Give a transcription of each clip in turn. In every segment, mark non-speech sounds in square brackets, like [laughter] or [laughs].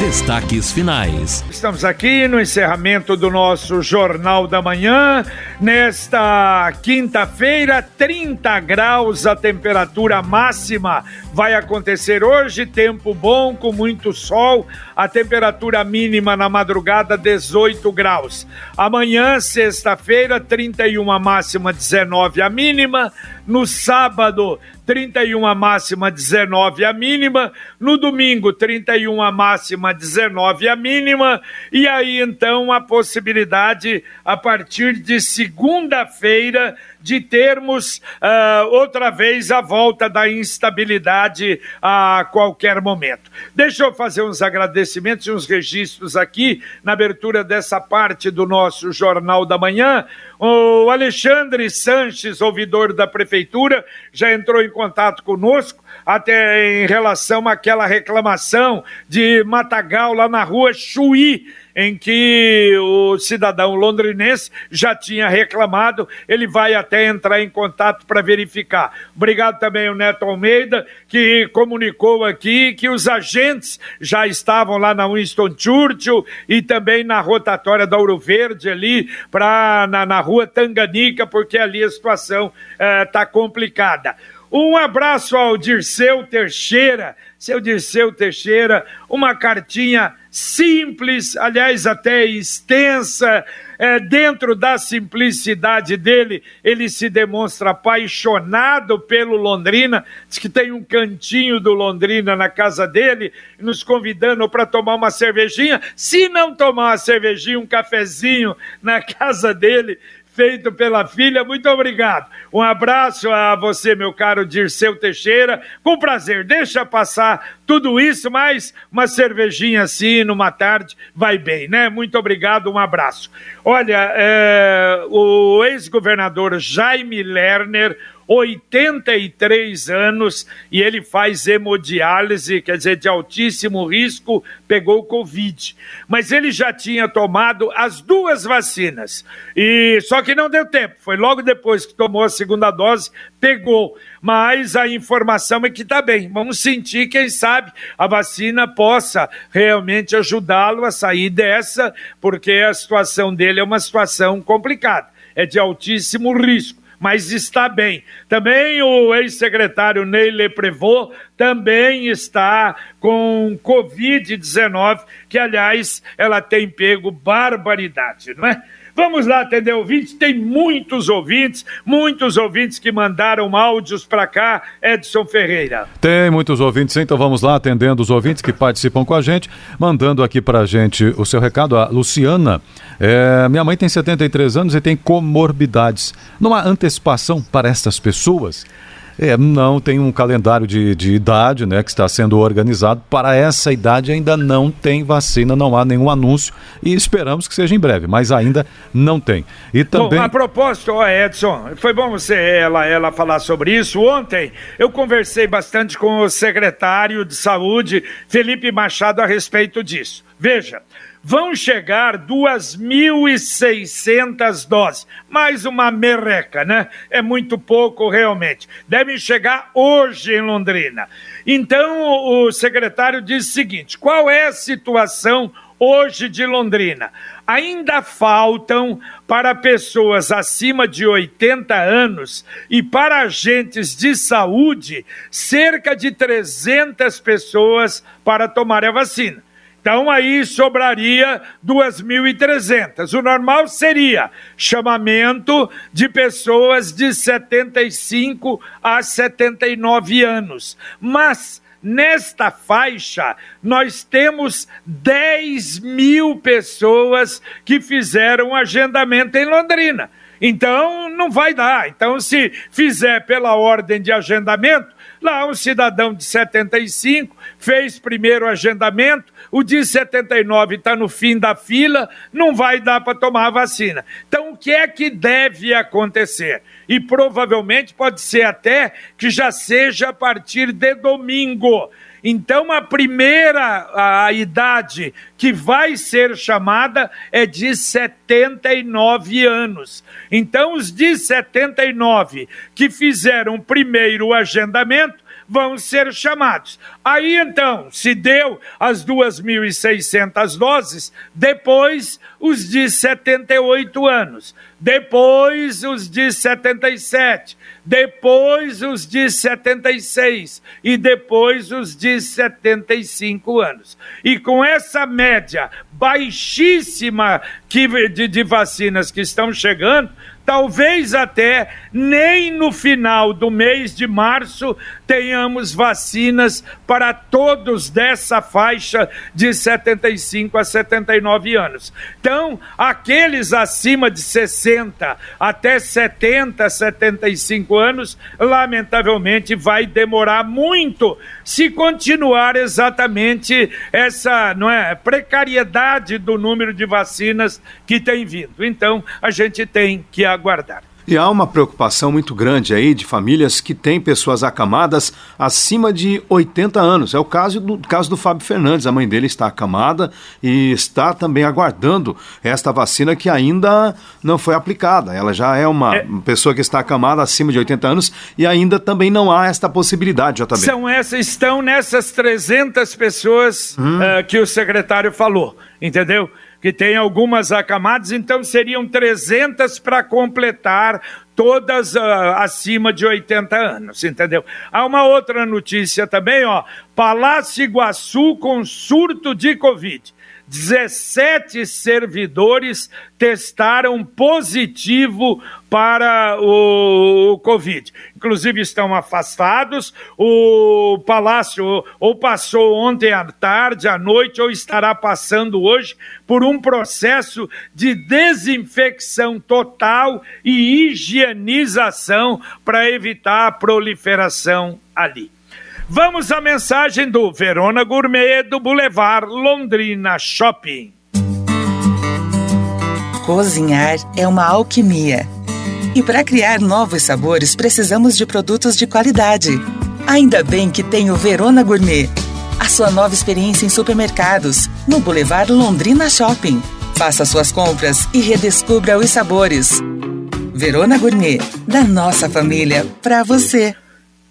Destaques finais. Estamos aqui no encerramento do nosso Jornal da Manhã. Nesta quinta-feira, 30 graus a temperatura máxima vai acontecer hoje. Tempo bom, com muito sol. A temperatura mínima na madrugada, 18 graus. Amanhã, sexta-feira, 31 a máxima, 19 a mínima. No sábado, 31 a máxima, 19 a mínima. No domingo, 31 a máxima, 19 a mínima. E aí então a possibilidade, a partir de segunda-feira, de termos uh, outra vez a volta da instabilidade a qualquer momento. Deixa eu fazer uns agradecimentos e uns registros aqui na abertura dessa parte do nosso Jornal da Manhã. O Alexandre Sanches, ouvidor da Prefeitura, já entrou em contato conosco até em relação àquela reclamação de Matagal lá na rua Chuí em que o cidadão londrinense já tinha reclamado, ele vai até entrar em contato para verificar. Obrigado também ao Neto Almeida, que comunicou aqui que os agentes já estavam lá na Winston Churchill e também na rotatória da Ouro Verde ali, pra, na, na rua Tanganica, porque ali a situação está eh, complicada. Um abraço ao Dirceu Teixeira, seu Dirceu Teixeira, uma cartinha simples, aliás, até extensa. É, dentro da simplicidade dele, ele se demonstra apaixonado pelo Londrina. Diz que tem um cantinho do Londrina na casa dele, nos convidando para tomar uma cervejinha. Se não tomar uma cervejinha, um cafezinho na [laughs] casa dele, feito pela filha. Muito obrigado. Um abraço a você, meu caro Dirceu Teixeira. Com prazer, deixa passar tudo isso, mas uma cervejinha assim numa tarde vai bem, né? Muito obrigado, um abraço. Olha, é, o ex-governador Jaime Lerner 83 anos e ele faz hemodiálise, quer dizer, de altíssimo risco, pegou Covid. Mas ele já tinha tomado as duas vacinas. E só que não deu tempo, foi logo depois que tomou a segunda dose, pegou. Mas a informação é que está bem. Vamos sentir, quem sabe, a vacina possa realmente ajudá-lo a sair dessa, porque a situação dele é uma situação complicada, é de altíssimo risco mas está bem. Também o ex-secretário Ney Leprevot também está com Covid-19, que, aliás, ela tem pego barbaridade, não é? Vamos lá atender ouvintes. Tem muitos ouvintes, muitos ouvintes que mandaram áudios para cá, Edson Ferreira. Tem muitos ouvintes, então vamos lá atendendo os ouvintes que participam com a gente, mandando aqui para a gente o seu recado. A Luciana, é, minha mãe tem 73 anos e tem comorbidades. Não há antecipação para estas pessoas? É, não tem um calendário de, de idade né, que está sendo organizado. Para essa idade ainda não tem vacina, não há nenhum anúncio e esperamos que seja em breve, mas ainda não tem. E também... Bom, a propósito, ó, Edson, foi bom você ela, ela falar sobre isso. Ontem eu conversei bastante com o secretário de saúde, Felipe Machado, a respeito disso. Veja, vão chegar 2.600 doses. Mais uma merreca, né? É muito pouco realmente. Devem chegar hoje em Londrina. Então, o secretário diz o seguinte: qual é a situação hoje de Londrina? Ainda faltam para pessoas acima de 80 anos e para agentes de saúde cerca de 300 pessoas para tomar a vacina. Então aí sobraria 2.300. O normal seria chamamento de pessoas de 75 a 79 anos. Mas nesta faixa nós temos 10 mil pessoas que fizeram agendamento em Londrina. Então não vai dar. Então, se fizer pela ordem de agendamento, lá um cidadão de 75 fez primeiro agendamento, o de 79 está no fim da fila, não vai dar para tomar a vacina. Então, o que é que deve acontecer? E provavelmente pode ser até que já seja a partir de domingo. Então, a primeira a, a idade que vai ser chamada é de 79 anos. Então, os de 79 que fizeram primeiro o agendamento vão ser chamados. Aí então, se deu as 2.600 doses, depois os de 78 anos, depois os de 77, depois os de 76 e depois os de 75 anos. E com essa média baixíssima que, de, de vacinas que estão chegando, talvez até nem no final do mês de março tenhamos vacinas para todos dessa faixa de 75 a 79 anos. Então, aqueles acima de 60 até 70, 75 anos, lamentavelmente vai demorar muito se continuar exatamente essa, não é, precariedade do número de vacinas que tem vindo. Então, a gente tem que aguardar. E há uma preocupação muito grande aí de famílias que têm pessoas acamadas acima de 80 anos. É o caso do, caso do Fábio Fernandes. A mãe dele está acamada e está também aguardando esta vacina que ainda não foi aplicada. Ela já é uma é... pessoa que está acamada acima de 80 anos e ainda também não há esta possibilidade, JB. São essas, estão nessas 300 pessoas hum. uh, que o secretário falou, entendeu? Que tem algumas acamadas, então seriam 300 para completar todas uh, acima de 80 anos, entendeu? Há uma outra notícia também, ó, Palácio Iguaçu com surto de Covid. 17 servidores testaram positivo para o, Covid. Inclusive estão afastados. O Palácio ou passou ontem à tarde, à noite, ou estará passando hoje por um processo de desinfecção total e higienização para evitar a proliferação ali. Vamos à mensagem do Verona Gourmet do Boulevard Londrina Shopping. Cozinhar é uma alquimia. E para criar novos sabores, precisamos de produtos de qualidade. Ainda bem que tem o Verona Gourmet. A sua nova experiência em supermercados, no Boulevard Londrina Shopping. Faça suas compras e redescubra os sabores. Verona Gourmet, da nossa família, para você.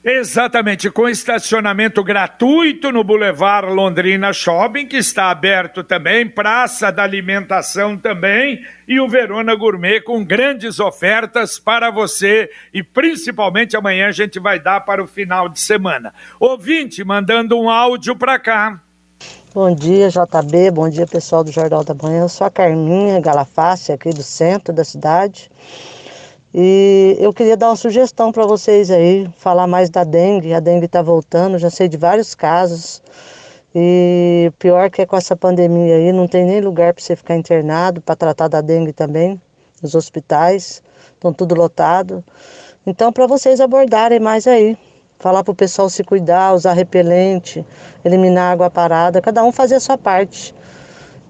Exatamente, com estacionamento gratuito no Boulevard Londrina Shopping, que está aberto também, Praça da Alimentação também, e o Verona Gourmet com grandes ofertas para você e principalmente amanhã a gente vai dar para o final de semana. Ouvinte, mandando um áudio para cá. Bom dia, JB, bom dia pessoal do Jornal da Manhã. Eu sou a Carminha Galaface, aqui do centro da cidade. E eu queria dar uma sugestão para vocês aí, falar mais da dengue. A dengue está voltando, já sei de vários casos. E pior que é com essa pandemia aí, não tem nem lugar para você ficar internado para tratar da dengue também. Os hospitais estão tudo lotado. Então, para vocês abordarem mais aí, falar para o pessoal se cuidar, usar repelente, eliminar água parada, cada um fazer a sua parte.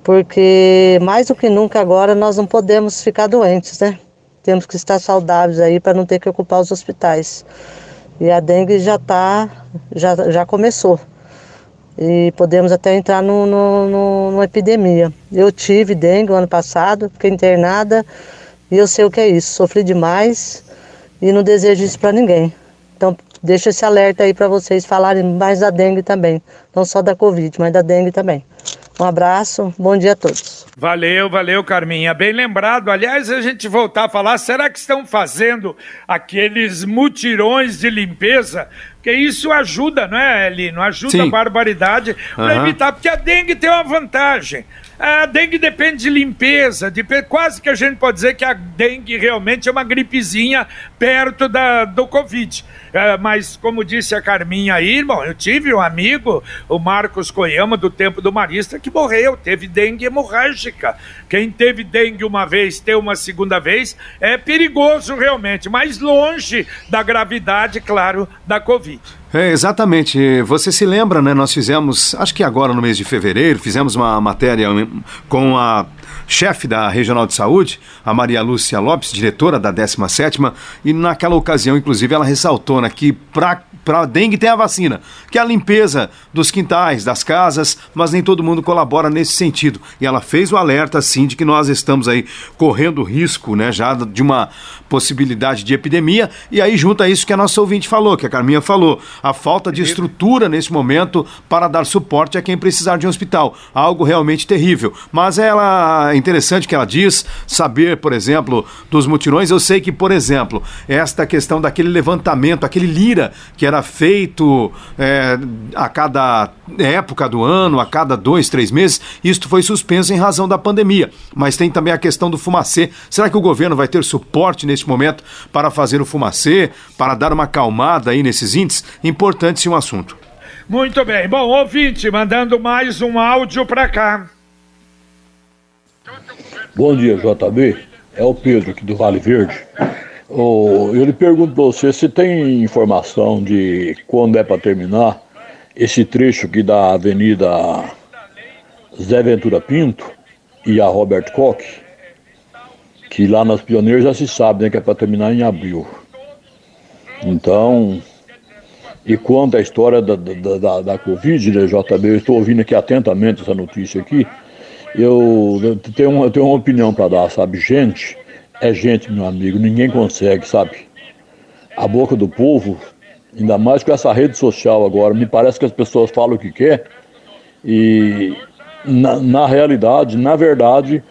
Porque mais do que nunca agora nós não podemos ficar doentes, né? Temos que estar saudáveis aí para não ter que ocupar os hospitais. E a dengue já tá, já, já começou. E podemos até entrar no, no, no, numa epidemia. Eu tive dengue ano passado, fiquei internada e eu sei o que é isso. Sofri demais e não desejo isso para ninguém. Então, deixa esse alerta aí para vocês falarem mais da dengue também. Não só da Covid, mas da dengue também. Um abraço, bom dia a todos. Valeu, valeu, Carminha. Bem lembrado. Aliás, a gente voltar a falar, será que estão fazendo aqueles mutirões de limpeza? Porque isso ajuda, não é, Elino? Ajuda Sim. a barbaridade para uhum. evitar, porque a dengue tem uma vantagem. A dengue depende de limpeza, de, quase que a gente pode dizer que a dengue realmente é uma gripezinha perto da, do Covid. É, mas, como disse a Carminha aí, irmão, eu tive um amigo, o Marcos Coyama, do tempo do Marista, que morreu, teve dengue hemorrágica. Quem teve dengue uma vez, ter uma segunda vez, é perigoso realmente, mas longe da gravidade, claro, da Covid. É, exatamente. Você se lembra, né? Nós fizemos, acho que agora no mês de fevereiro, fizemos uma matéria com a chefe da Regional de Saúde, a Maria Lúcia Lopes, diretora da 17ª, e naquela ocasião, inclusive, ela ressaltou né, que para para dengue tem a vacina, que é a limpeza dos quintais, das casas, mas nem todo mundo colabora nesse sentido. E ela fez o alerta, sim, de que nós estamos aí correndo risco, né, já de uma possibilidade de epidemia. E aí junta isso que a nossa ouvinte falou, que a Carminha falou, a falta de estrutura nesse momento para dar suporte a quem precisar de um hospital, algo realmente terrível. Mas ela é interessante que ela diz saber, por exemplo, dos mutirões. Eu sei que, por exemplo, esta questão daquele levantamento, aquele lira que era feito é, a cada época do ano, a cada dois, três meses, isto foi suspenso em razão da pandemia. Mas tem também a questão do fumacê. Será que o governo vai ter suporte neste momento para fazer o fumacê, para dar uma acalmada aí nesses índices? Importante sim um assunto. Muito bem. Bom, ouvinte, mandando mais um áudio para cá. Bom dia, JB. É o Pedro aqui do Vale Verde. Oh, eu lhe pergunto para você se tem informação de quando é para terminar esse trecho aqui da Avenida Zé Ventura Pinto e a Robert Koch, que lá nas Pioneiras já se sabe né, que é para terminar em abril. Então, e quanto à história da, da, da, da Covid, né, JB, eu estou ouvindo aqui atentamente essa notícia aqui, eu, eu tenho, eu tenho uma opinião para dar, sabe? Gente é gente, meu amigo, ninguém consegue, sabe? A boca do povo, ainda mais com essa rede social agora, me parece que as pessoas falam o que quer e na, na realidade, na verdade,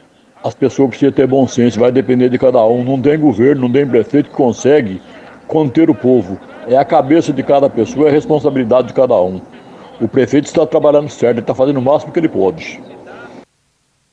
as pessoas precisam ter bom senso, vai depender de cada um. Não tem governo, não tem prefeito que consegue conter o povo. É a cabeça de cada pessoa, é a responsabilidade de cada um. O prefeito está trabalhando certo, ele está fazendo o máximo que ele pode.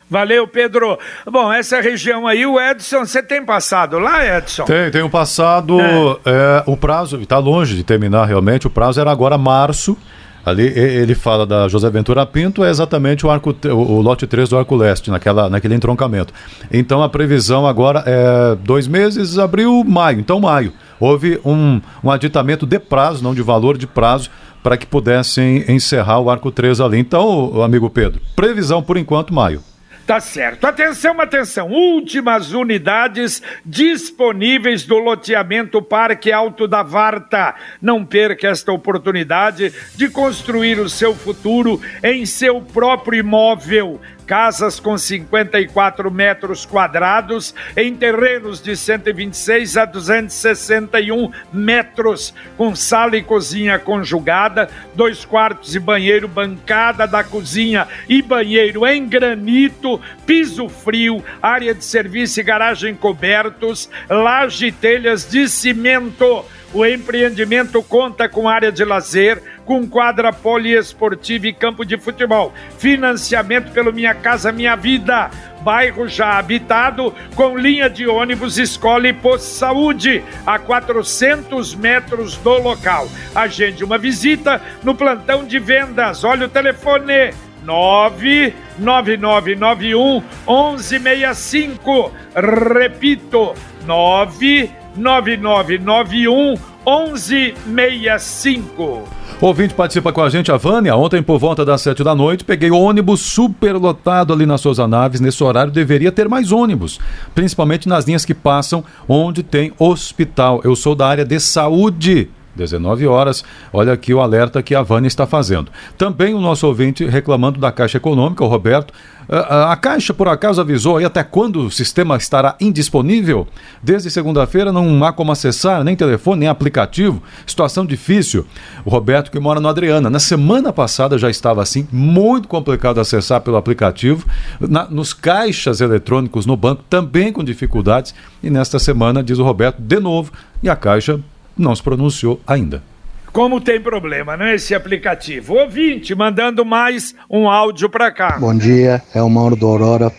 Valeu, Pedro. Bom, essa região aí, o Edson, você tem passado lá, Edson? Tem, um passado. É. É, o prazo está longe de terminar realmente. O prazo era agora março. Ali ele fala da José Ventura Pinto, é exatamente o, arco, o lote 3 do Arco Leste, naquela, naquele entroncamento. Então a previsão agora é dois meses, abril, maio. Então, maio. Houve um, um aditamento de prazo, não de valor, de prazo, para que pudessem encerrar o Arco 3 ali. Então, amigo Pedro, previsão por enquanto, maio. Tá certo. Atenção, atenção. Últimas unidades disponíveis do loteamento Parque Alto da Varta. Não perca esta oportunidade de construir o seu futuro em seu próprio imóvel casas com 54 metros quadrados em terrenos de 126 a 261 metros, com sala e cozinha conjugada, dois quartos e banheiro, bancada da cozinha e banheiro em granito, piso frio, área de serviço e garagem cobertos, laje e telhas de cimento. O empreendimento conta com área de lazer, com quadra poliesportiva e campo de futebol. Financiamento pelo Minha Casa Minha Vida. Bairro já habitado, com linha de ônibus, escola e posto saúde, a 400 metros do local. Agende uma visita no plantão de vendas. Olha o telefone. 99991 1165. Repito, 9 9991 1165. Ouvinte participa com a gente, a Vânia. Ontem, por volta das sete da noite, peguei ônibus superlotado ali nas Souza Naves. Nesse horário deveria ter mais ônibus, principalmente nas linhas que passam onde tem hospital. Eu sou da área de saúde. 19 horas. Olha aqui o alerta que a Vânia está fazendo. Também o nosso ouvinte reclamando da Caixa Econômica, o Roberto. A, a Caixa, por acaso, avisou aí até quando o sistema estará indisponível? Desde segunda-feira não há como acessar, nem telefone, nem aplicativo. Situação difícil. O Roberto, que mora no Adriana, na semana passada já estava assim, muito complicado acessar pelo aplicativo. Na, nos caixas eletrônicos no banco também com dificuldades. E nesta semana, diz o Roberto, de novo, e a Caixa não se pronunciou ainda. Como tem problema, né? Esse aplicativo. Ouvinte, mandando mais um áudio para cá. Bom dia, é o Mauro do Aurora.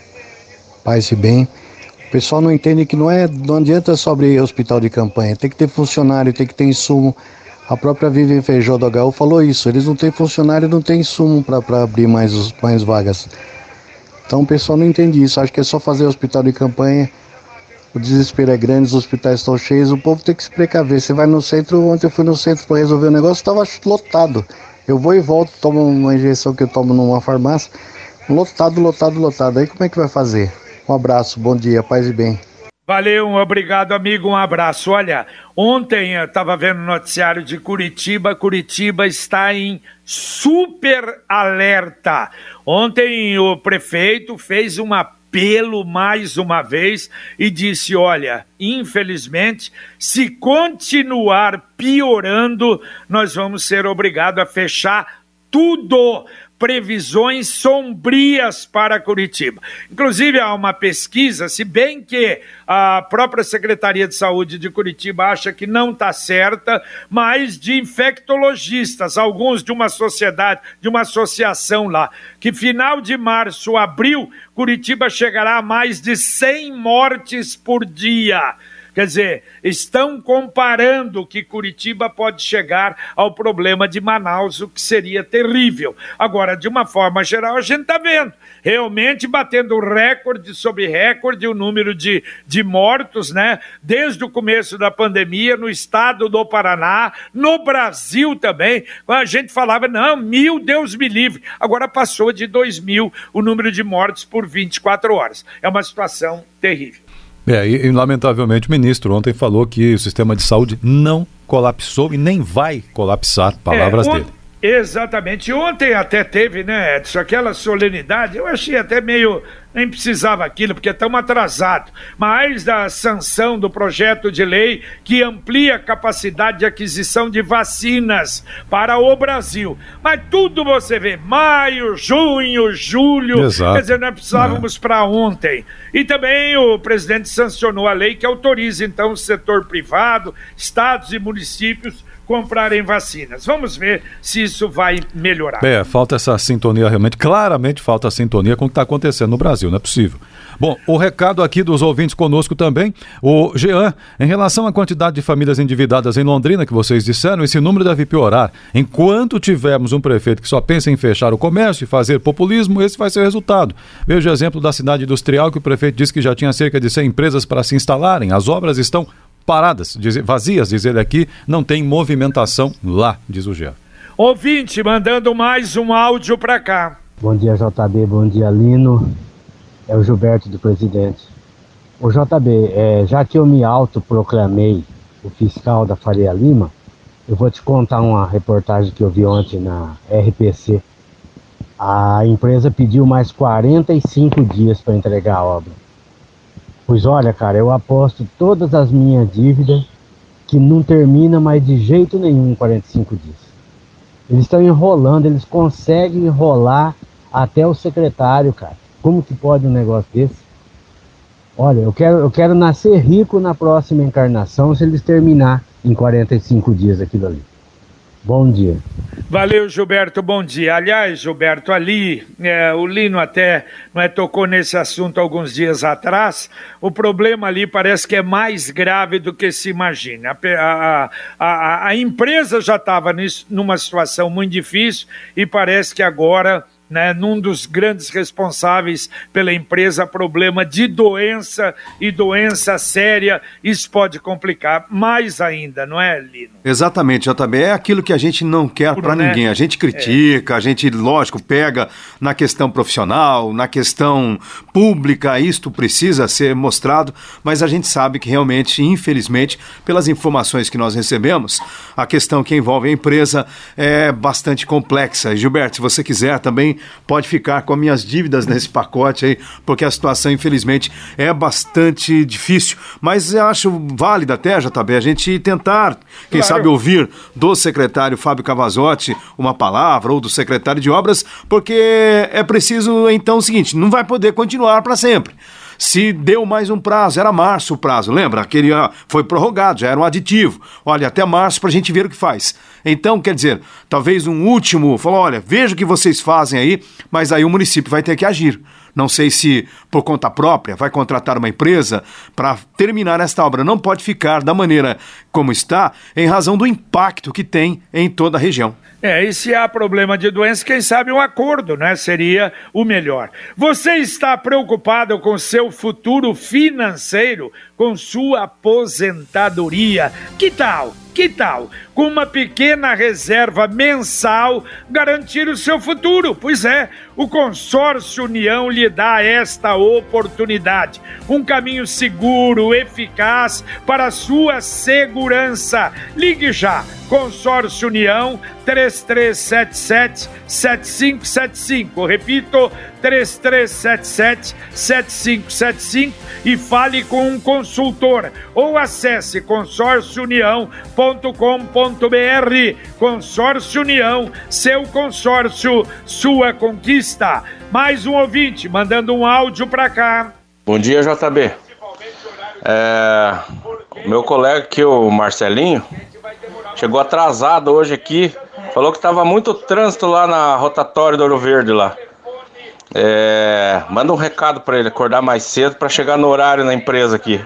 Paz e bem. O pessoal não entende que não é, não adianta só abrir hospital de campanha, tem que ter funcionário, tem que ter insumo. A própria Vivian Feijó do HU falou isso, eles não têm funcionário, não têm insumo para abrir mais, mais vagas. Então o pessoal não entende isso, acho que é só fazer hospital de campanha o desespero é grande, os hospitais estão cheios, o povo tem que se precaver. Você vai no centro, ontem eu fui no centro para resolver o um negócio, estava lotado. Eu vou e volto, tomo uma injeção que eu tomo numa farmácia, lotado, lotado, lotado. Aí como é que vai fazer? Um abraço, bom dia, paz e bem. Valeu, obrigado, amigo. Um abraço. Olha, ontem eu estava vendo o noticiário de Curitiba. Curitiba está em super alerta. Ontem o prefeito fez um apelo mais uma vez e disse: olha, infelizmente, se continuar piorando, nós vamos ser obrigados a fechar tudo previsões sombrias para Curitiba. Inclusive, há uma pesquisa, se bem que a própria Secretaria de Saúde de Curitiba acha que não está certa, mas de infectologistas, alguns de uma sociedade, de uma associação lá, que final de março, abril, Curitiba chegará a mais de 100 mortes por dia. Quer dizer, estão comparando que Curitiba pode chegar ao problema de Manaus, o que seria terrível. Agora, de uma forma geral, a gente está vendo realmente batendo recorde sobre recorde o número de, de mortos, né? Desde o começo da pandemia, no estado do Paraná, no Brasil também. A gente falava, não, mil, Deus me livre. Agora passou de dois mil o número de mortes por 24 horas. É uma situação terrível. É, e, e, lamentavelmente o ministro ontem falou que o sistema de saúde não colapsou e nem vai colapsar, palavras é, dele. Exatamente. Ontem até teve, né, Edson, aquela solenidade, eu achei até meio. Nem precisava aquilo, porque estamos atrasados. Mas da sanção do projeto de lei que amplia a capacidade de aquisição de vacinas para o Brasil. Mas tudo você vê, maio, junho, julho. Exato. Quer dizer, nós precisávamos é. para ontem. E também o presidente sancionou a lei que autoriza, então, o setor privado, estados e municípios comprarem vacinas. Vamos ver se isso vai melhorar. É, falta essa sintonia realmente, claramente falta a sintonia com o que está acontecendo no Brasil, não é possível. Bom, o recado aqui dos ouvintes conosco também, o Jean, em relação à quantidade de famílias endividadas em Londrina, que vocês disseram, esse número deve piorar. Enquanto tivermos um prefeito que só pensa em fechar o comércio e fazer populismo, esse vai ser o resultado. Veja o exemplo da cidade industrial, que o prefeito disse que já tinha cerca de 100 empresas para se instalarem. As obras estão paradas, diz, vazias, diz ele aqui, não tem movimentação lá, diz o Jean. Ouvinte, mandando mais um áudio para cá. Bom dia, JB, bom dia, Lino. É o Gilberto do Presidente. O JB, é, já que eu me autoproclamei o fiscal da Faria Lima, eu vou te contar uma reportagem que eu vi ontem na RPC. A empresa pediu mais 45 dias para entregar a obra. Pois olha, cara, eu aposto todas as minhas dívidas que não termina mais de jeito nenhum em 45 dias. Eles estão enrolando, eles conseguem enrolar até o secretário, cara. Como que pode um negócio desse? Olha, eu quero, eu quero nascer rico na próxima encarnação se eles terminar em 45 dias aquilo ali. Bom dia. Valeu, Gilberto, bom dia. Aliás, Gilberto, ali, é, o Lino até é, tocou nesse assunto alguns dias atrás. O problema ali parece que é mais grave do que se imagina. A, a, a, a empresa já estava numa situação muito difícil e parece que agora né, num dos grandes responsáveis pela empresa, problema de doença e doença séria, isso pode complicar mais ainda, não é, Lino? Exatamente, JB, é aquilo que a gente não quer para né? ninguém. A gente critica, é. a gente, lógico, pega na questão profissional, na questão pública, isto precisa ser mostrado, mas a gente sabe que realmente, infelizmente, pelas informações que nós recebemos, a questão que envolve a empresa é bastante complexa. Gilberto, se você quiser também pode ficar com as minhas dívidas nesse pacote aí, porque a situação, infelizmente, é bastante difícil. Mas eu acho válida até, JB, a gente tentar, quem claro. sabe, ouvir do secretário Fábio Cavazotti uma palavra, ou do secretário de obras, porque é preciso, então, o seguinte: não vai poder continuar para sempre se deu mais um prazo, era março o prazo, lembra? Aquele ah, foi prorrogado, já era um aditivo. Olha, até março para a gente ver o que faz. Então, quer dizer, talvez um último, falou, olha, veja o que vocês fazem aí, mas aí o município vai ter que agir. Não sei se por conta própria vai contratar uma empresa para terminar esta obra. Não pode ficar da maneira como está, em razão do impacto que tem em toda a região. É, e se há problema de doença, quem sabe um acordo, né? Seria o melhor. Você está preocupado com seu futuro financeiro, com sua aposentadoria? Que tal? Que tal, com uma pequena reserva mensal, garantir o seu futuro? Pois é, O Consórcio União lhe dá esta oportunidade. Um caminho seguro, eficaz para a sua segurança. Ligue já. Consórcio União 3377 7575. Repito, 3377 7575 e fale com um consultor ou acesse consórciounião.com.br. Consórcio União, seu consórcio, sua conquista. Mais um ouvinte mandando um áudio para cá. Bom dia, JB. É, meu colega aqui, o Marcelinho, chegou atrasado hoje aqui. Falou que estava muito trânsito lá na rotatória do Ouro Verde lá. É, manda um recado para ele acordar mais cedo para chegar no horário na empresa aqui.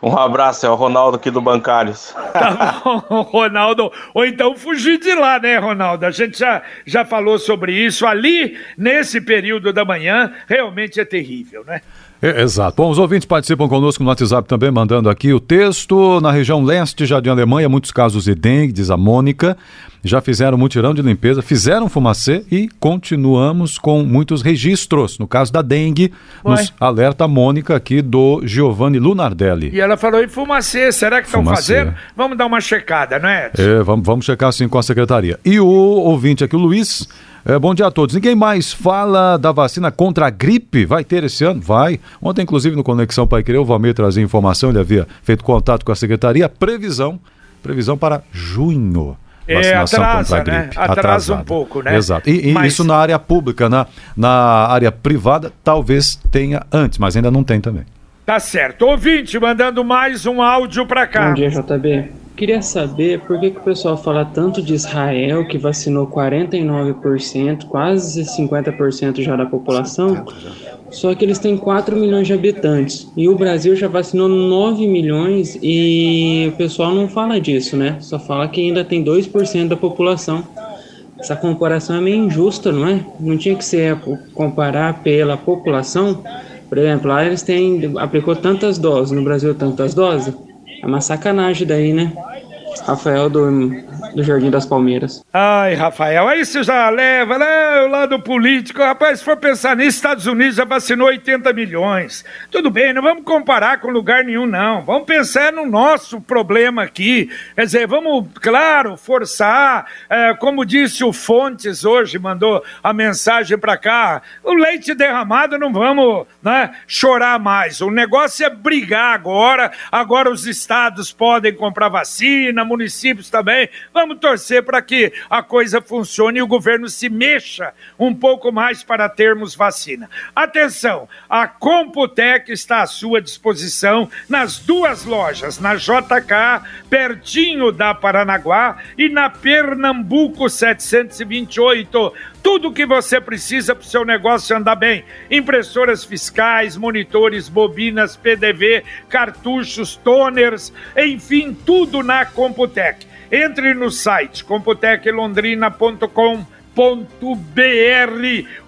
Um abraço, é o Ronaldo aqui do Bancários. Tá bom, [laughs] Ronaldo. Ou então fugir de lá, né, Ronaldo? A gente já, já falou sobre isso. Ali, nesse período da manhã, realmente é terrível, né? É, exato. Bom, os ouvintes participam conosco no WhatsApp também, mandando aqui o texto. Na região leste, já de Alemanha, muitos casos de dengue, diz a Mônica. Já fizeram mutirão de limpeza, fizeram fumacê e continuamos com muitos registros. No caso da dengue, Ué. nos alerta a Mônica aqui do Giovanni Lunardelli. E ela falou em fumacê, será que estão fazendo? Vamos dar uma checada, não é? É, vamos, vamos checar sim com a secretaria. E o ouvinte aqui, o Luiz, é, bom dia a todos. Ninguém mais fala da vacina contra a gripe? Vai ter esse ano? Vai. Ontem, inclusive, no Conexão Pai Querer, o Valmir trazia informação, ele havia feito contato com a secretaria. Previsão, previsão para junho. É, atrasa, né? Atrasa Atrasada. um pouco, né? Exato. E, e mas... isso na área pública, na, na área privada, talvez tenha antes, mas ainda não tem também. Tá certo. Ouvinte, mandando mais um áudio para cá. Bom dia, JB. Queria saber por que, que o pessoal fala tanto de Israel, que vacinou 49%, quase 50% já da população, só que eles têm 4 milhões de habitantes. E o Brasil já vacinou 9 milhões e o pessoal não fala disso, né? Só fala que ainda tem 2% da população. Essa comparação é meio injusta, não é? Não tinha que ser comparar pela população. Por exemplo, lá eles têm aplicou tantas doses, no Brasil tantas doses. É uma sacanagem daí, né? Rafael do, do Jardim das Palmeiras. Ai, Rafael, aí você já leva, né? O lado político. Rapaz, se for pensar nisso, Estados Unidos já vacinou 80 milhões. Tudo bem, não vamos comparar com lugar nenhum, não. Vamos pensar no nosso problema aqui. Quer dizer, vamos, claro, forçar. É, como disse o Fontes hoje, mandou a mensagem para cá. O leite derramado não vamos né, chorar mais. O negócio é brigar agora. Agora os estados podem comprar vacina, municípios também. Vamos torcer para que a coisa funcione e o governo se mexa um pouco mais para termos vacina. Atenção, a Computec está à sua disposição nas duas lojas, na JK, pertinho da Paranaguá, e na Pernambuco 728 tudo o que você precisa para o seu negócio andar bem: impressoras fiscais, monitores, bobinas, PDV, cartuchos, toners, enfim, tudo na Computec. Entre no site computeclondrina.com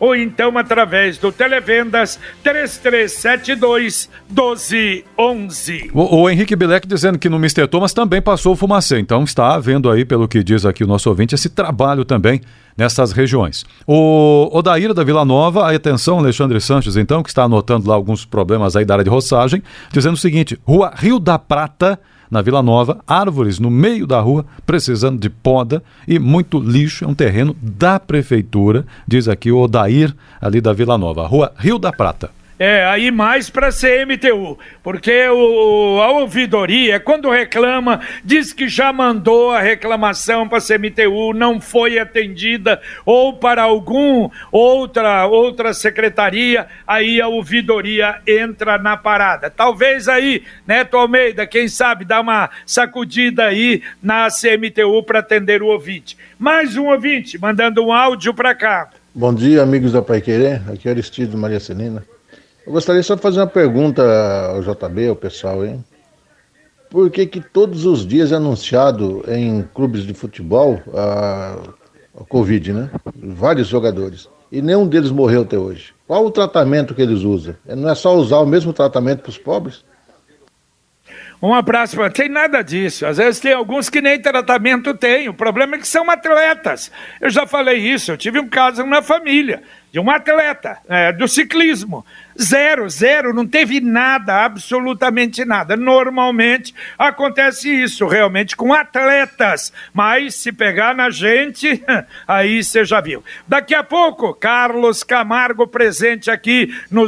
ou então através do Televendas 3372 1211. O, o Henrique Bilek dizendo que no Mr. Thomas também passou o fumacê, então está havendo aí, pelo que diz aqui o nosso ouvinte, esse trabalho também nessas regiões. O Odair da Vila Nova, atenção, Alexandre Sanches, então, que está anotando lá alguns problemas aí da área de roçagem, dizendo o seguinte: Rua Rio da Prata na Vila Nova, árvores no meio da rua, precisando de poda e muito lixo. É um terreno da prefeitura, diz aqui o Odair, ali da Vila Nova, rua Rio da Prata. É, aí mais para CMTU, porque o, a ouvidoria, quando reclama, diz que já mandou a reclamação para CMTU, não foi atendida, ou para algum outra outra secretaria, aí a ouvidoria entra na parada. Talvez aí, Neto Almeida, quem sabe, dá uma sacudida aí na CMTU para atender o ouvinte. Mais um ouvinte, mandando um áudio para cá. Bom dia, amigos da Pai Querer. Aqui é Aristides Maria Celina. Eu gostaria só de fazer uma pergunta ao JB, ao pessoal, hein? Por que, que todos os dias é anunciado em clubes de futebol a, a Covid, né? Vários jogadores. E nenhum deles morreu até hoje. Qual o tratamento que eles usam? Não é só usar o mesmo tratamento para os pobres? Um abraço. Tem nada disso. Às vezes tem alguns que nem tratamento têm. O problema é que são atletas. Eu já falei isso. Eu tive um caso na família de um atleta é, do ciclismo. Zero, zero, não teve nada, absolutamente nada. Normalmente acontece isso realmente com atletas, mas se pegar na gente, [laughs] aí você já viu. Daqui a pouco, Carlos Camargo presente aqui no,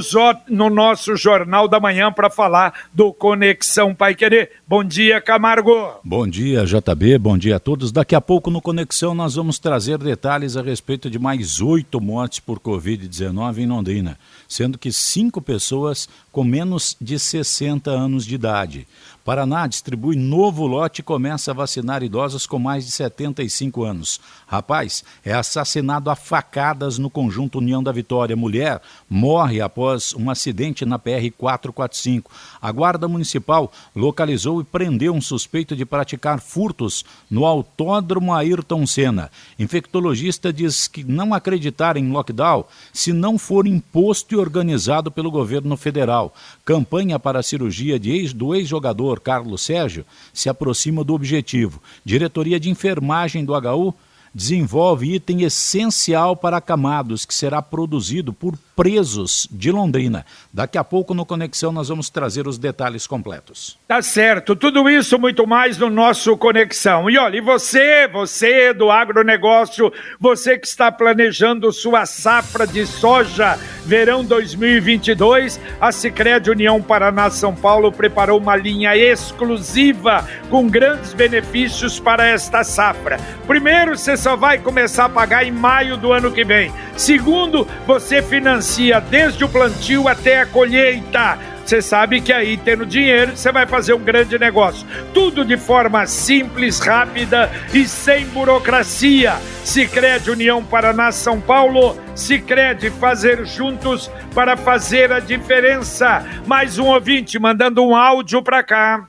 no nosso Jornal da Manhã para falar do Conexão Pai Querer. Bom dia, Camargo. Bom dia, JB, bom dia a todos. Daqui a pouco no Conexão nós vamos trazer detalhes a respeito de mais oito mortes por Covid-19 em Londrina sendo que cinco pessoas com menos de 60 anos de idade. Paraná distribui novo lote e começa a vacinar idosos com mais de 75 anos. Rapaz é assassinado a facadas no conjunto União da Vitória. Mulher morre após um acidente na PR-445. A Guarda Municipal localizou e prendeu um suspeito de praticar furtos no Autódromo Ayrton Senna. Infectologista diz que não acreditar em lockdown se não for imposto e organizado pelo governo federal. Campanha para a cirurgia de ex, do ex-jogador Carlos Sérgio se aproxima do objetivo. Diretoria de Enfermagem do HU desenvolve item essencial para acamados que será produzido por presos de Londrina. Daqui a pouco no Conexão nós vamos trazer os detalhes completos. Tá certo, tudo isso muito mais no nosso Conexão. E olha, e você, você do agronegócio, você que está planejando sua safra de soja verão 2022, a Sicredi União Paraná São Paulo preparou uma linha exclusiva com grandes benefícios para esta safra. Primeiro, você só vai começar a pagar em maio do ano que vem. Segundo, você financia desde o plantio até a colheita. Você sabe que aí, tendo dinheiro, você vai fazer um grande negócio. Tudo de forma simples, rápida e sem burocracia. Sicredi União Paraná São Paulo, Sicredi fazer juntos para fazer a diferença. Mais um ouvinte mandando um áudio para cá.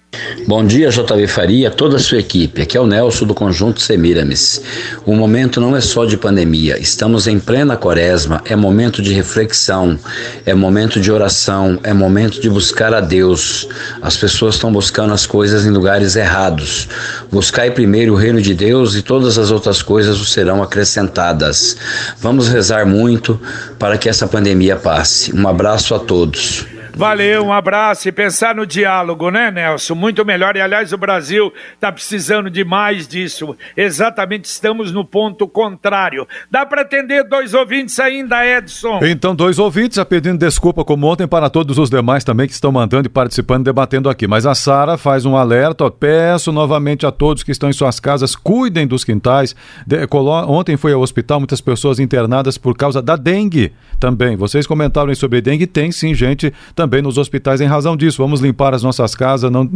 Bom dia, JB Faria, toda a sua equipe. Aqui é o Nelson do Conjunto Semiramis. O momento não é só de pandemia, estamos em plena quaresma, é momento de reflexão, é momento de oração, é momento de buscar a Deus. As pessoas estão buscando as coisas em lugares errados. Buscai primeiro o reino de Deus e todas as outras coisas o serão acrescentadas. Vamos rezar muito para que essa pandemia passe. Um abraço a todos. Valeu, um abraço e pensar no diálogo, né, Nelson? Muito melhor. E aliás, o Brasil está precisando de mais disso. Exatamente, estamos no ponto contrário. Dá para atender dois ouvintes ainda, Edson? Então, dois ouvintes, a pedindo desculpa como ontem para todos os demais também que estão mandando e participando, debatendo aqui. Mas a Sara faz um alerta. Ó, peço novamente a todos que estão em suas casas, cuidem dos quintais. De, colo... Ontem foi ao hospital, muitas pessoas internadas por causa da dengue também. Vocês comentaram sobre dengue, tem sim gente também nos hospitais em razão disso. Vamos limpar as nossas casas não,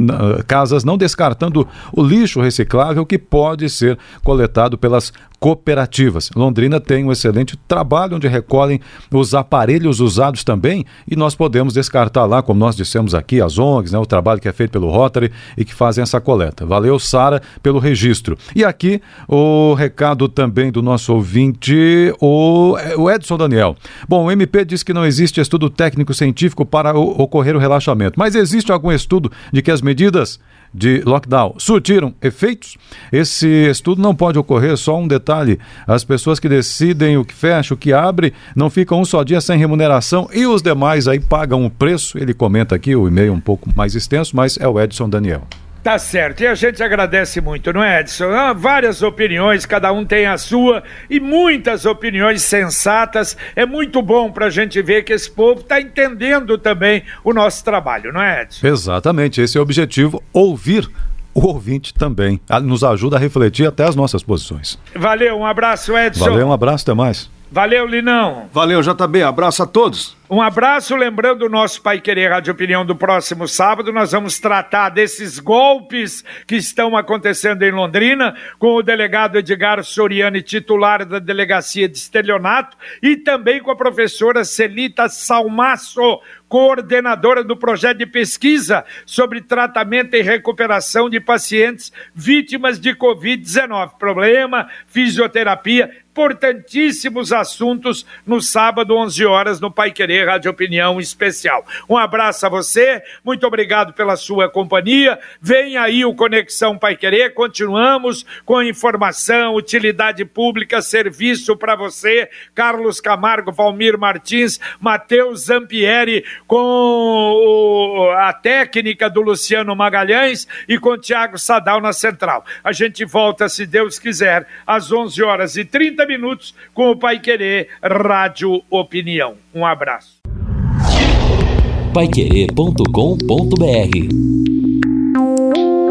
casas, não descartando o lixo reciclável que pode ser coletado pelas cooperativas. Londrina tem um excelente trabalho onde recolhem os aparelhos usados também e nós podemos descartar lá, como nós dissemos aqui, as ONGs, né, o trabalho que é feito pelo Rotary e que fazem essa coleta. Valeu, Sara, pelo registro. E aqui o recado também do nosso ouvinte, o, o Edson Daniel. Bom, o MP diz que não existe estudo técnico científico para ocorrer o relaxamento, mas existe algum estudo de que as medidas de lockdown surtiram efeitos? Esse estudo não pode ocorrer, só um detalhe: as pessoas que decidem o que fecha, o que abre, não ficam um só dia sem remuneração e os demais aí pagam o preço. Ele comenta aqui o e-mail um pouco mais extenso, mas é o Edson Daniel. Tá certo, e a gente agradece muito, não é, Edson? Há várias opiniões, cada um tem a sua, e muitas opiniões sensatas. É muito bom para a gente ver que esse povo está entendendo também o nosso trabalho, não é, Edson? Exatamente, esse é o objetivo, ouvir o ouvinte também. Nos ajuda a refletir até as nossas posições. Valeu, um abraço, Edson. Valeu, um abraço, até mais. Valeu, Linão. Valeu, JB. Abraço a todos. Um abraço, lembrando o nosso Pai Querer Rádio Opinião do próximo sábado, nós vamos tratar desses golpes que estão acontecendo em Londrina, com o delegado Edgar Soriani, titular da Delegacia de Estelionato, e também com a professora Celita Salmaço, coordenadora do projeto de pesquisa sobre tratamento e recuperação de pacientes vítimas de Covid-19. Problema, fisioterapia, importantíssimos assuntos no sábado, 11 horas, no Pai Querer Rádio Opinião Especial. Um abraço a você, muito obrigado pela sua companhia. Vem aí o Conexão Pai Querer, continuamos com informação, utilidade pública, serviço para você. Carlos Camargo, Valmir Martins, Matheus Zampieri, com o, a técnica do Luciano Magalhães e com Tiago Sadal na central. A gente volta, se Deus quiser, às 11 horas e 30 minutos com o Pai Querer Rádio Opinião. Um abraço. Paiquerê.com.br